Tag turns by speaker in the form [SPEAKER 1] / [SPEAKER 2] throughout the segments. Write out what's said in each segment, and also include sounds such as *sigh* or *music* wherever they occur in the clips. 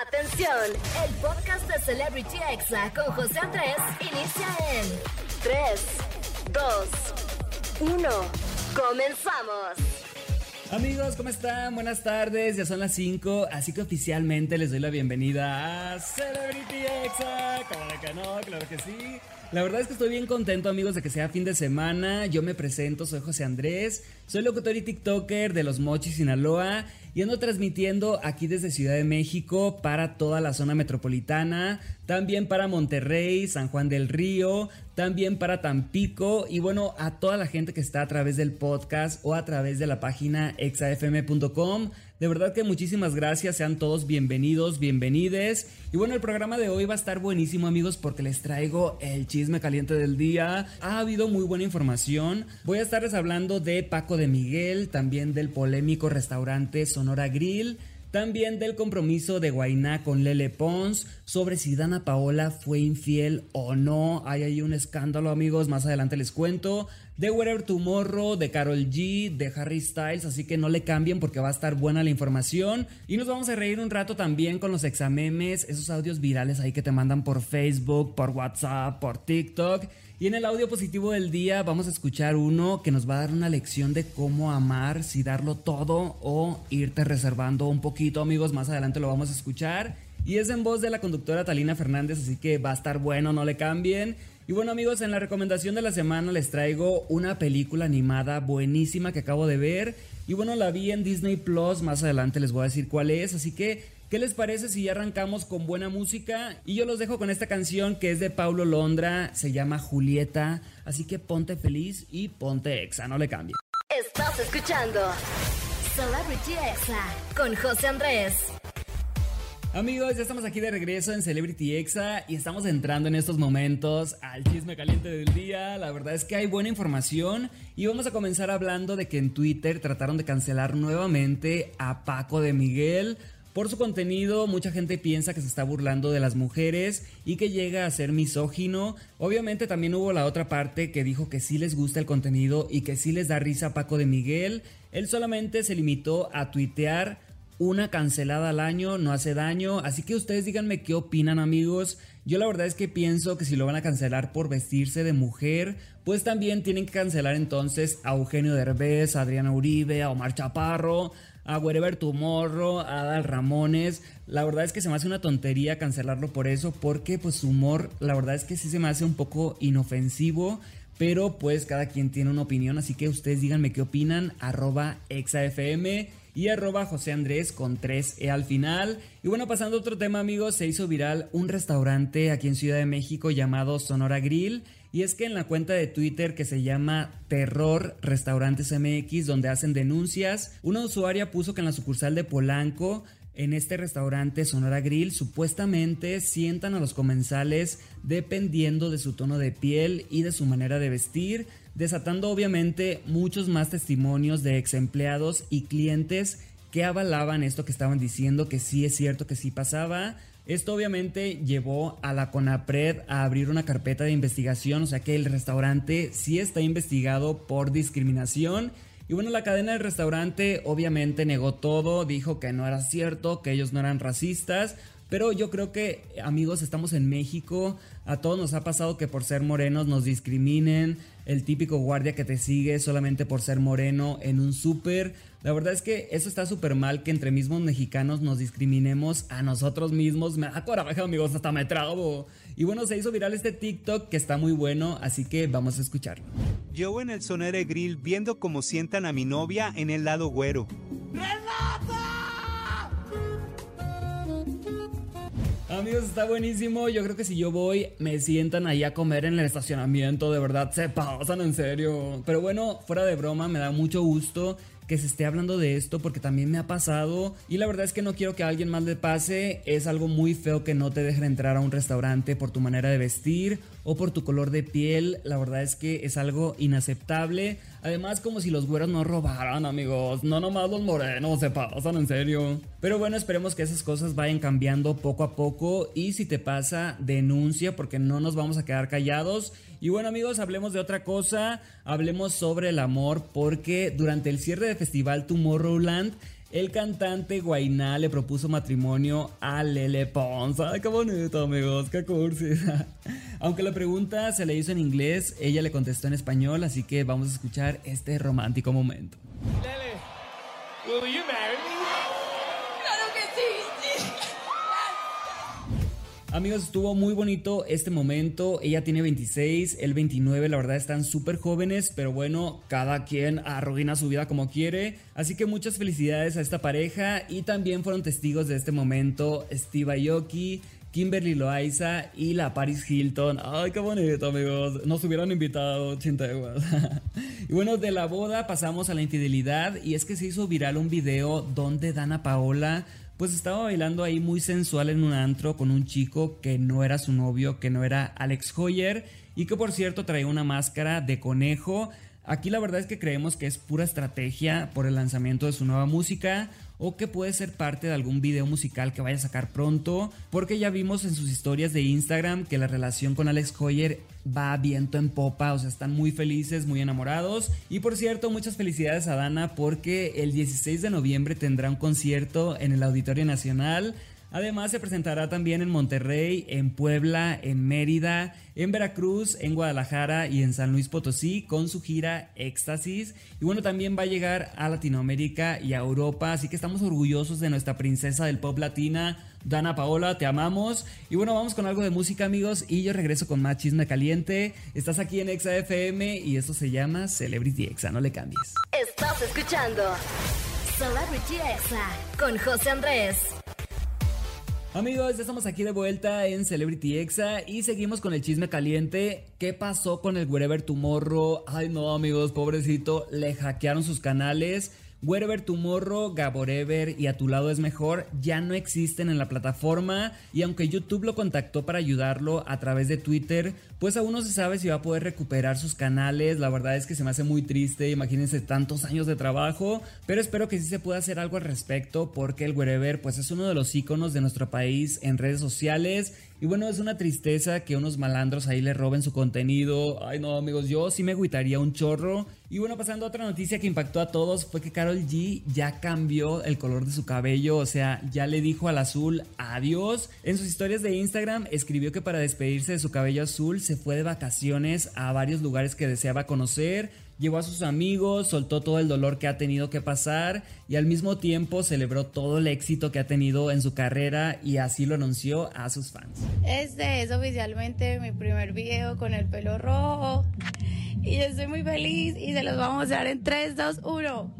[SPEAKER 1] Atención, el podcast de Celebrity Exa con José Andrés inicia en 3, 2, 1. Comenzamos.
[SPEAKER 2] Amigos, ¿cómo están? Buenas tardes, ya son las 5, así que oficialmente les doy la bienvenida a Celebrity Exa. Claro que no, claro que sí. La verdad es que estoy bien contento, amigos, de que sea fin de semana. Yo me presento, soy José Andrés, soy locutor y TikToker de Los Mochis, Sinaloa, y ando transmitiendo aquí desde Ciudad de México para toda la zona metropolitana, también para Monterrey, San Juan del Río, también para Tampico, y bueno, a toda la gente que está a través del podcast o a través de la página exafm.com. De verdad que muchísimas gracias, sean todos bienvenidos, bienvenides. Y bueno, el programa de hoy va a estar buenísimo amigos porque les traigo el chisme caliente del día. Ha habido muy buena información. Voy a estarles hablando de Paco de Miguel, también del polémico restaurante Sonora Grill también del compromiso de Guainá con Lele Pons, sobre si Dana Paola fue infiel o no. Hay ahí un escándalo, amigos. Más adelante les cuento. De Whatever Tomorrow, de Carol G, de Harry Styles. Así que no le cambien porque va a estar buena la información. Y nos vamos a reír un rato también con los examemes, esos audios virales ahí que te mandan por Facebook, por WhatsApp, por TikTok. Y en el audio positivo del día vamos a escuchar uno que nos va a dar una lección de cómo amar, si darlo todo o irte reservando un poquito, amigos. Más adelante lo vamos a escuchar. Y es en voz de la conductora Talina Fernández, así que va a estar bueno, no le cambien. Y bueno amigos, en la recomendación de la semana les traigo una película animada buenísima que acabo de ver. Y bueno, la vi en Disney Plus, más adelante les voy a decir cuál es, así que ¿Qué les parece si ya arrancamos con buena música? Y yo los dejo con esta canción que es de Paulo Londra, se llama Julieta, así que ponte feliz y ponte exa, no le cambie.
[SPEAKER 1] Estás escuchando Celebrity Exa con José Andrés.
[SPEAKER 2] Amigos, ya estamos aquí de regreso en Celebrity Exa y estamos entrando en estos momentos al chisme caliente del día. La verdad es que hay buena información y vamos a comenzar hablando de que en Twitter trataron de cancelar nuevamente a Paco de Miguel por su contenido, mucha gente piensa que se está burlando de las mujeres y que llega a ser misógino. Obviamente también hubo la otra parte que dijo que sí les gusta el contenido y que sí les da risa a Paco de Miguel. Él solamente se limitó a tuitear una cancelada al año no hace daño, así que ustedes díganme qué opinan amigos. Yo la verdad es que pienso que si lo van a cancelar por vestirse de mujer, pues también tienen que cancelar entonces a Eugenio Derbez, a Adriana Uribe, a Omar Chaparro, a Wherever Tomorrow, a Adal Ramones. La verdad es que se me hace una tontería cancelarlo por eso, porque pues su humor, la verdad es que sí se me hace un poco inofensivo. Pero pues cada quien tiene una opinión, así que ustedes díganme qué opinan, arroba exafm y arroba José Andrés con 3E al final. Y bueno, pasando a otro tema amigos, se hizo viral un restaurante aquí en Ciudad de México llamado Sonora Grill. Y es que en la cuenta de Twitter que se llama Terror Restaurantes MX, donde hacen denuncias, una usuaria puso que en la sucursal de Polanco en este restaurante Sonora Grill supuestamente sientan a los comensales dependiendo de su tono de piel y de su manera de vestir, desatando obviamente muchos más testimonios de ex empleados y clientes que avalaban esto que estaban diciendo, que sí es cierto que sí pasaba. Esto obviamente llevó a la CONAPRED a abrir una carpeta de investigación, o sea que el restaurante sí está investigado por discriminación y bueno, la cadena del restaurante obviamente negó todo, dijo que no era cierto, que ellos no eran racistas, pero yo creo que, amigos, estamos en México. A todos nos ha pasado que por ser morenos nos discriminen. El típico guardia que te sigue solamente por ser moreno en un súper. La verdad es que eso está súper mal que entre mismos mexicanos nos discriminemos a nosotros mismos. Me da coraje, amigos, hasta me trago. Y bueno, se hizo viral este TikTok que está muy bueno, así que vamos a escucharlo.
[SPEAKER 3] Yo en el Sonere Grill viendo cómo sientan a mi novia en el lado güero.
[SPEAKER 2] Amigos, está buenísimo. Yo creo que si yo voy, me sientan ahí a comer en el estacionamiento. De verdad, se pasan en serio. Pero bueno, fuera de broma, me da mucho gusto que se esté hablando de esto porque también me ha pasado y la verdad es que no quiero que a alguien más le pase. Es algo muy feo que no te dejen entrar a un restaurante por tu manera de vestir o por tu color de piel. La verdad es que es algo inaceptable. Además, como si los güeros no robaran, amigos. No nomás los morenos se pasan, en serio. Pero bueno, esperemos que esas cosas vayan cambiando poco a poco. Y si te pasa, denuncia porque no nos vamos a quedar callados. Y bueno, amigos, hablemos de otra cosa. Hablemos sobre el amor porque durante el cierre de festival Tomorrowland el cantante Guainá le propuso matrimonio a Lele Pons. Qué bonito, amigos, qué cursi. *laughs* Aunque la pregunta se le hizo en inglés, ella le contestó en español, así que vamos a escuchar este romántico momento. Lele, will you marry me? Amigos, estuvo muy bonito este momento. Ella tiene 26, él 29. La verdad están súper jóvenes, pero bueno, cada quien arruina su vida como quiere. Así que muchas felicidades a esta pareja. Y también fueron testigos de este momento Steve Aoki, Kimberly Loaiza y la Paris Hilton. Ay, qué bonito, amigos. Nos hubieran invitado, igual. *laughs* y bueno, de la boda pasamos a la infidelidad. Y es que se hizo viral un video donde Dana Paola pues estaba bailando ahí muy sensual en un antro con un chico que no era su novio, que no era Alex Hoyer y que por cierto traía una máscara de conejo. Aquí la verdad es que creemos que es pura estrategia por el lanzamiento de su nueva música o que puede ser parte de algún video musical que vaya a sacar pronto, porque ya vimos en sus historias de Instagram que la relación con Alex Hoyer va viento en popa, o sea, están muy felices, muy enamorados. Y por cierto, muchas felicidades a Dana porque el 16 de noviembre tendrá un concierto en el Auditorio Nacional. Además se presentará también en Monterrey, en Puebla, en Mérida, en Veracruz, en Guadalajara y en San Luis Potosí con su gira Éxtasis. Y bueno, también va a llegar a Latinoamérica y a Europa, así que estamos orgullosos de nuestra princesa del pop latina. Dana Paola, te amamos. Y bueno, vamos con algo de música, amigos. Y yo regreso con más chisme caliente. Estás aquí en Exa FM y esto se llama Celebrity Exa. No le cambies.
[SPEAKER 1] Estás escuchando Celebrity Exa con José Andrés.
[SPEAKER 2] Amigos, estamos aquí de vuelta en Celebrity Exa y seguimos con el chisme caliente. ¿Qué pasó con el Wherever Tomorrow? Ay no amigos, pobrecito, le hackearon sus canales. Wherever Tomorrow, Gaborever y A Tu Lado es Mejor ya no existen en la plataforma y aunque YouTube lo contactó para ayudarlo a través de Twitter, pues aún no se sabe si va a poder recuperar sus canales. La verdad es que se me hace muy triste, imagínense tantos años de trabajo, pero espero que sí se pueda hacer algo al respecto porque el Wherever pues es uno de los iconos de nuestro país en redes sociales y bueno, es una tristeza que unos malandros ahí le roben su contenido. Ay no amigos, yo sí me agüitaría un chorro. Y bueno, pasando a otra noticia que impactó a todos fue que Carol G ya cambió el color de su cabello, o sea, ya le dijo al azul adiós. En sus historias de Instagram escribió que para despedirse de su cabello azul se fue de vacaciones a varios lugares que deseaba conocer llevó a sus amigos, soltó todo el dolor que ha tenido que pasar y al mismo tiempo celebró todo el éxito que ha tenido en su carrera y así lo anunció a sus fans.
[SPEAKER 4] Este es oficialmente mi primer video con el pelo rojo y yo estoy muy feliz y se los vamos a dar en 3, 2, 1.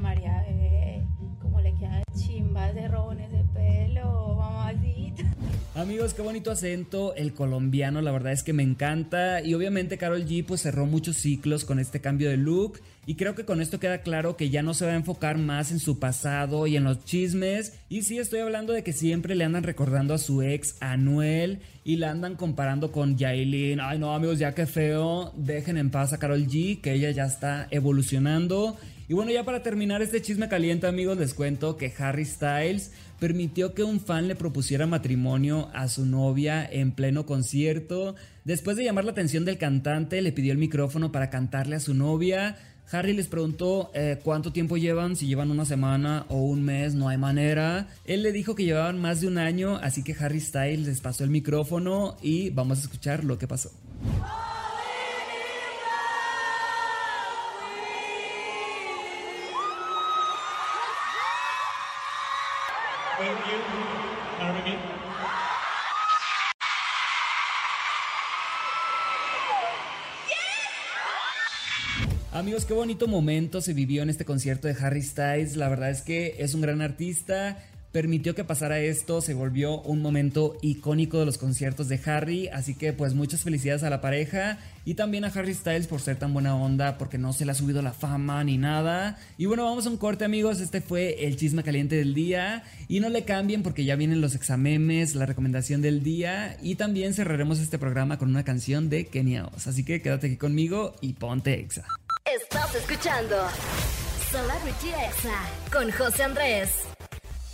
[SPEAKER 4] María, como le queda chimba ese rojo en.
[SPEAKER 2] Amigos, qué bonito acento el colombiano, la verdad es que me encanta. Y obviamente Carol G pues cerró muchos ciclos con este cambio de look. Y creo que con esto queda claro que ya no se va a enfocar más en su pasado y en los chismes. Y sí, estoy hablando de que siempre le andan recordando a su ex Anuel y la andan comparando con Yailin. Ay no amigos, ya que feo. Dejen en paz a Carol G, que ella ya está evolucionando. Y bueno, ya para terminar este chisme caliente amigos, les cuento que Harry Styles permitió que un fan le propusiera matrimonio a su novia en pleno concierto. Después de llamar la atención del cantante, le pidió el micrófono para cantarle a su novia. Harry les preguntó eh, cuánto tiempo llevan, si llevan una semana o un mes, no hay manera. Él le dijo que llevaban más de un año, así que Harry Styles les pasó el micrófono y vamos a escuchar lo que pasó. Amigos, qué bonito momento se vivió en este concierto de Harry Styles. La verdad es que es un gran artista. Permitió que pasara esto, se volvió un momento icónico de los conciertos de Harry. Así que pues muchas felicidades a la pareja y también a Harry Styles por ser tan buena onda, porque no se le ha subido la fama ni nada. Y bueno, vamos a un corte amigos, este fue el chisme caliente del día. Y no le cambien porque ya vienen los examemes, la recomendación del día. Y también cerraremos este programa con una canción de Kenia. Así que quédate aquí conmigo y ponte exa.
[SPEAKER 1] Estás escuchando Celebrity Exa con José Andrés.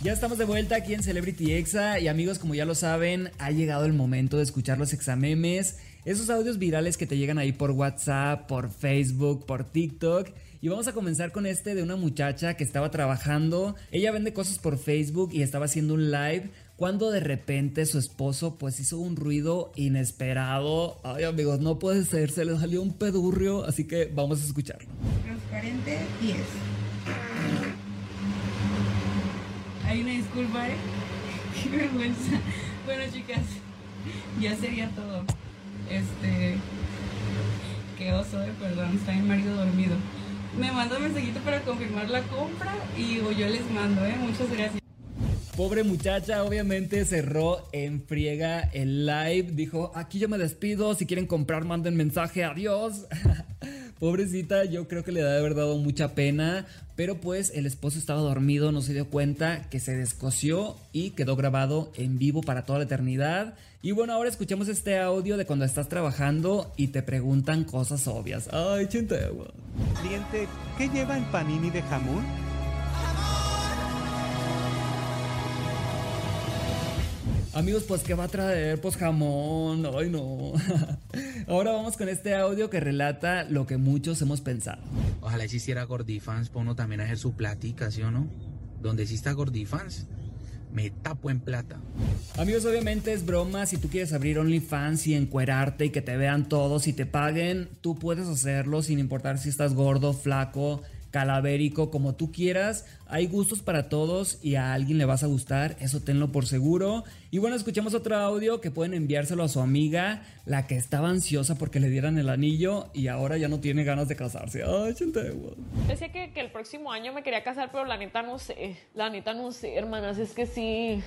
[SPEAKER 2] Ya estamos de vuelta aquí en Celebrity Exa y amigos como ya lo saben ha llegado el momento de escuchar los examemes esos audios virales que te llegan ahí por WhatsApp, por Facebook, por TikTok. Y vamos a comenzar con este de una muchacha que estaba trabajando. Ella vende cosas por Facebook y estaba haciendo un live cuando de repente su esposo pues hizo un ruido inesperado. Ay amigos, no puede ser, se le salió un pedurrio, así que vamos a escucharlo.
[SPEAKER 5] Transparente 10. Hay una disculpa, ¿eh? *laughs* Qué vergüenza. Bueno chicas, ya sería todo. Este... Qué oso de perdón, está mi marido dormido. Me manda un mensajito para confirmar la compra y yo les mando, ¿eh? Muchas gracias.
[SPEAKER 2] Pobre muchacha, obviamente cerró en friega el live. Dijo, aquí yo me despido, si quieren comprar manden mensaje, adiós. *laughs* Pobrecita, yo creo que le debe haber dado mucha pena, pero pues el esposo estaba dormido, no se dio cuenta que se descoció y quedó grabado en vivo para toda la eternidad. Y bueno, ahora escuchemos este audio de cuando estás trabajando y te preguntan cosas obvias. Ay, chintegua.
[SPEAKER 3] Cliente, ¿qué lleva el panini de jamón?
[SPEAKER 2] Amigos, pues ¿qué va a traer? Pues jamón, ay no. *laughs* Ahora vamos con este audio que relata lo que muchos hemos pensado.
[SPEAKER 6] Ojalá existiera Gordifans para uno también hacer su platica, ¿sí o no? Donde exista Gordifans, me tapo en plata.
[SPEAKER 2] Amigos, obviamente es broma. Si tú quieres abrir OnlyFans y encuerarte y que te vean todos y te paguen, tú puedes hacerlo sin importar si estás gordo, flaco, calavérico, como tú quieras. Hay gustos para todos y a alguien le vas a gustar, eso tenlo por seguro. Y bueno, escuchemos otro audio que pueden enviárselo a su amiga, la que estaba ansiosa porque le dieran el anillo y ahora ya no tiene ganas de casarse. Ay,
[SPEAKER 7] Decía que, que el próximo año me quería casar, pero la neta no sé. La neta no sé, hermanas, es que sí.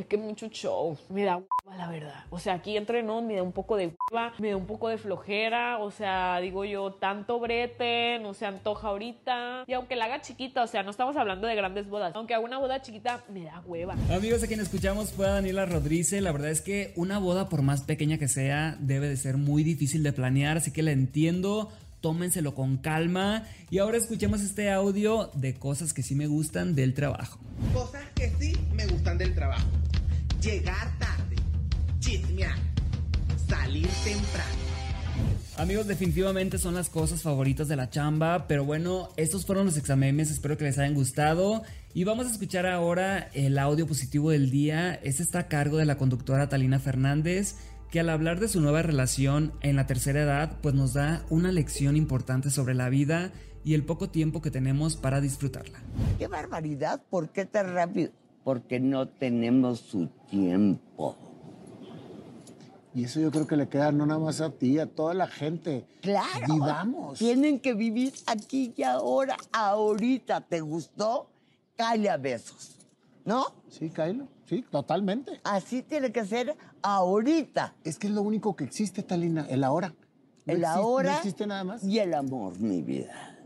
[SPEAKER 7] Es que mucho show. Me da hueva, la verdad. O sea, aquí entre no, me da un poco de hueva, me da un poco de flojera. O sea, digo yo, tanto brete, no se antoja ahorita. Y aunque la haga chiquita, o sea, no estamos hablando de grandes bodas. Aunque haga una boda chiquita, me da hueva.
[SPEAKER 2] Amigos, a quien escuchamos fue a Daniela Rodríguez. La verdad es que una boda, por más pequeña que sea, debe de ser muy difícil de planear. Así que la entiendo tómenselo con calma. Y ahora escuchemos este audio de cosas que sí me gustan del trabajo.
[SPEAKER 8] Cosas que sí me gustan del trabajo. Llegar tarde, chismear, salir temprano.
[SPEAKER 2] Amigos, definitivamente son las cosas favoritas de la chamba, pero bueno, estos fueron los exámenes, espero que les hayan gustado. Y vamos a escuchar ahora el audio positivo del día. Este está a cargo de la conductora Talina Fernández que al hablar de su nueva relación en la tercera edad, pues nos da una lección importante sobre la vida y el poco tiempo que tenemos para disfrutarla.
[SPEAKER 9] ¡Qué barbaridad! ¿Por qué tan rápido? Porque no tenemos su tiempo.
[SPEAKER 10] Y eso yo creo que le queda no nada más a ti, a toda la gente.
[SPEAKER 9] Claro.
[SPEAKER 10] Vivamos.
[SPEAKER 9] Tienen que vivir aquí y ahora, ahorita. ¿Te gustó? Cállate a besos. ¿No?
[SPEAKER 10] Sí, Kylo. Sí, totalmente.
[SPEAKER 9] Así tiene que ser ahorita.
[SPEAKER 10] Es que es lo único que existe, Talina, el ahora.
[SPEAKER 9] el ahora.
[SPEAKER 10] No existe nada más.
[SPEAKER 9] Y el amor, mi vida.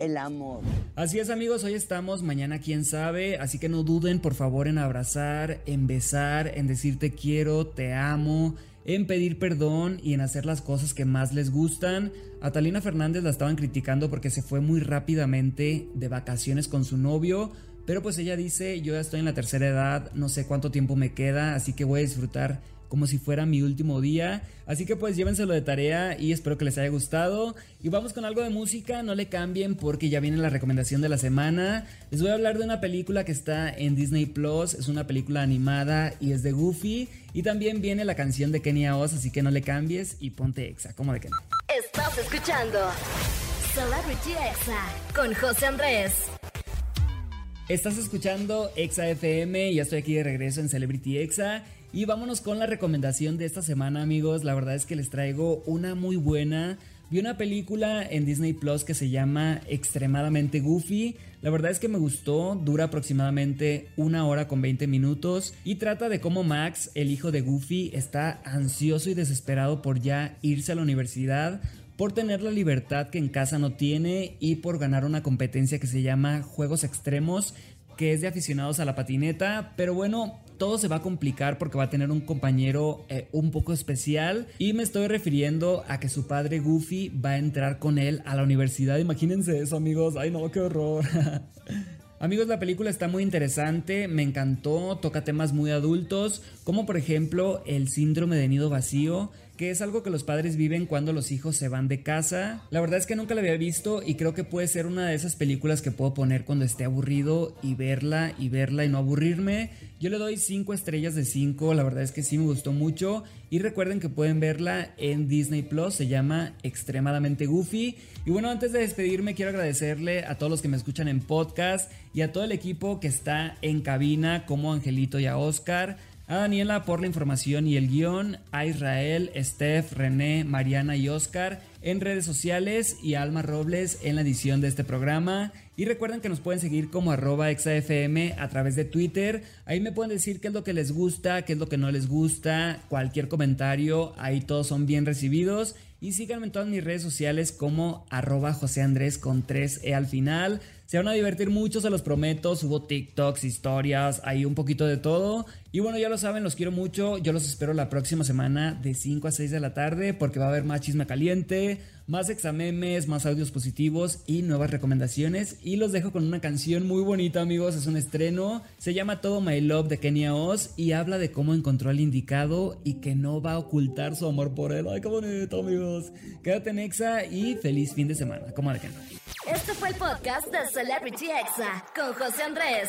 [SPEAKER 9] El amor.
[SPEAKER 2] Así es amigos, hoy estamos, mañana quién sabe, así que no duden por favor en abrazar, en besar, en decirte quiero, te amo, en pedir perdón y en hacer las cosas que más les gustan. A Talina Fernández la estaban criticando porque se fue muy rápidamente de vacaciones con su novio, pero pues ella dice, yo ya estoy en la tercera edad, no sé cuánto tiempo me queda, así que voy a disfrutar como si fuera mi último día. Así que pues llévenselo de tarea y espero que les haya gustado. Y vamos con algo de música, no le cambien porque ya viene la recomendación de la semana. Les voy a hablar de una película que está en Disney Plus, es una película animada y es de Goofy. Y también viene la canción de Kenia Oz, así que no le cambies y ponte Exa, como de que no.
[SPEAKER 1] Estás escuchando Celebrity Exa con José Andrés.
[SPEAKER 2] Estás escuchando Exa FM, ya estoy aquí de regreso en Celebrity Exa. Y vámonos con la recomendación de esta semana amigos, la verdad es que les traigo una muy buena, vi una película en Disney Plus que se llama Extremadamente Goofy, la verdad es que me gustó, dura aproximadamente una hora con 20 minutos. Y trata de cómo Max, el hijo de Goofy, está ansioso y desesperado por ya irse a la universidad por tener la libertad que en casa no tiene y por ganar una competencia que se llama Juegos Extremos, que es de aficionados a la patineta, pero bueno, todo se va a complicar porque va a tener un compañero eh, un poco especial. Y me estoy refiriendo a que su padre Goofy va a entrar con él a la universidad, imagínense eso amigos, ay no, qué horror. *laughs* Amigos, la película está muy interesante, me encantó, toca temas muy adultos, como por ejemplo el síndrome de nido vacío, que es algo que los padres viven cuando los hijos se van de casa. La verdad es que nunca la había visto y creo que puede ser una de esas películas que puedo poner cuando esté aburrido y verla y verla y no aburrirme. Yo le doy 5 estrellas de 5, la verdad es que sí me gustó mucho y recuerden que pueden verla en Disney Plus, se llama Extremadamente Goofy. Y bueno, antes de despedirme quiero agradecerle a todos los que me escuchan en podcast y a todo el equipo que está en cabina como Angelito y a Oscar a Daniela por la información y el guion, a Israel, Steph, René, Mariana y Oscar en redes sociales y a Alma Robles en la edición de este programa. Y recuerden que nos pueden seguir como arroba exafm a través de Twitter. Ahí me pueden decir qué es lo que les gusta, qué es lo que no les gusta, cualquier comentario, ahí todos son bien recibidos. Y síganme en todas mis redes sociales como arroba José Andrés con 3E al final. Se van a divertir mucho, se los prometo. Subo TikToks, historias, ahí un poquito de todo. Y bueno, ya lo saben, los quiero mucho. Yo los espero la próxima semana de 5 a 6 de la tarde porque va a haber más chisme caliente, más examemes, más audios positivos y nuevas recomendaciones. Y los dejo con una canción muy bonita, amigos. Es un estreno. Se llama Todo My Love de Kenia Oz y habla de cómo encontró al indicado y que no va a ocultar su amor por él. Ay, qué bonito, amigos. Quédate en Exa y feliz fin de semana. ¿Cómo de que no?
[SPEAKER 1] Este fue el podcast de Celebrity Exa con José Andrés.